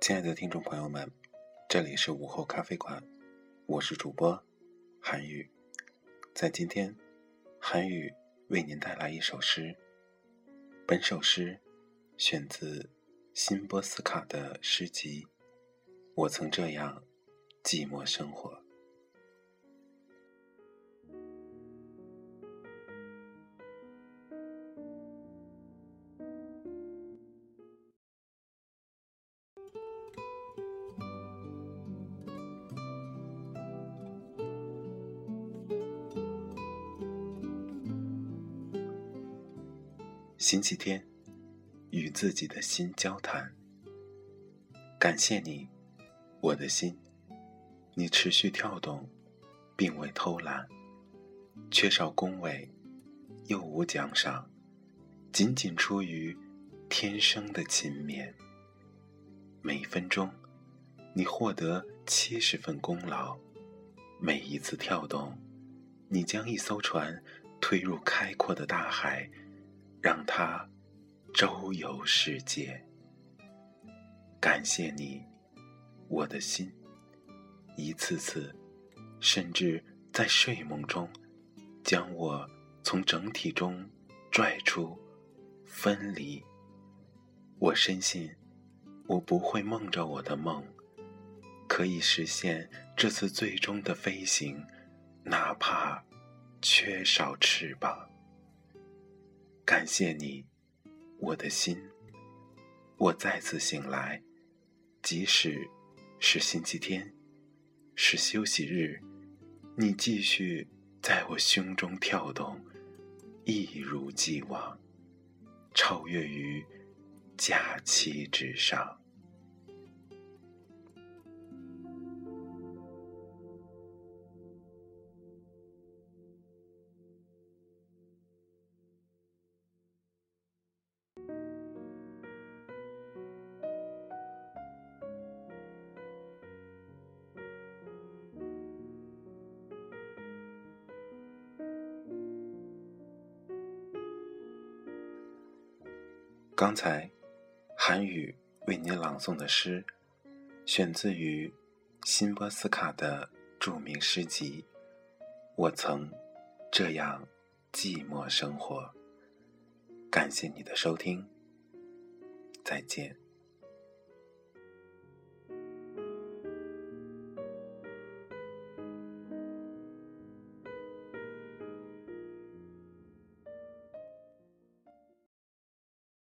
亲爱的听众朋友们，这里是午后咖啡馆，我是主播韩宇。在今天，韩宇为您带来一首诗。本首诗选自辛波斯卡的诗集《我曾这样寂寞生活》。星期天，与自己的心交谈。感谢你，我的心，你持续跳动，并未偷懒，缺少恭维，又无奖赏，仅仅出于天生的勤勉。每分钟，你获得七十份功劳；每一次跳动，你将一艘船推入开阔的大海。让它周游世界。感谢你，我的心，一次次，甚至在睡梦中，将我从整体中拽出、分离。我深信，我不会梦着我的梦，可以实现这次最终的飞行，哪怕缺少翅膀。感谢你，我的心。我再次醒来，即使是星期天，是休息日，你继续在我胸中跳动，一如既往，超越于假期之上。刚才，韩语为您朗诵的诗，选自于辛波斯卡的著名诗集《我曾这样寂寞生活》。感谢你的收听，再见。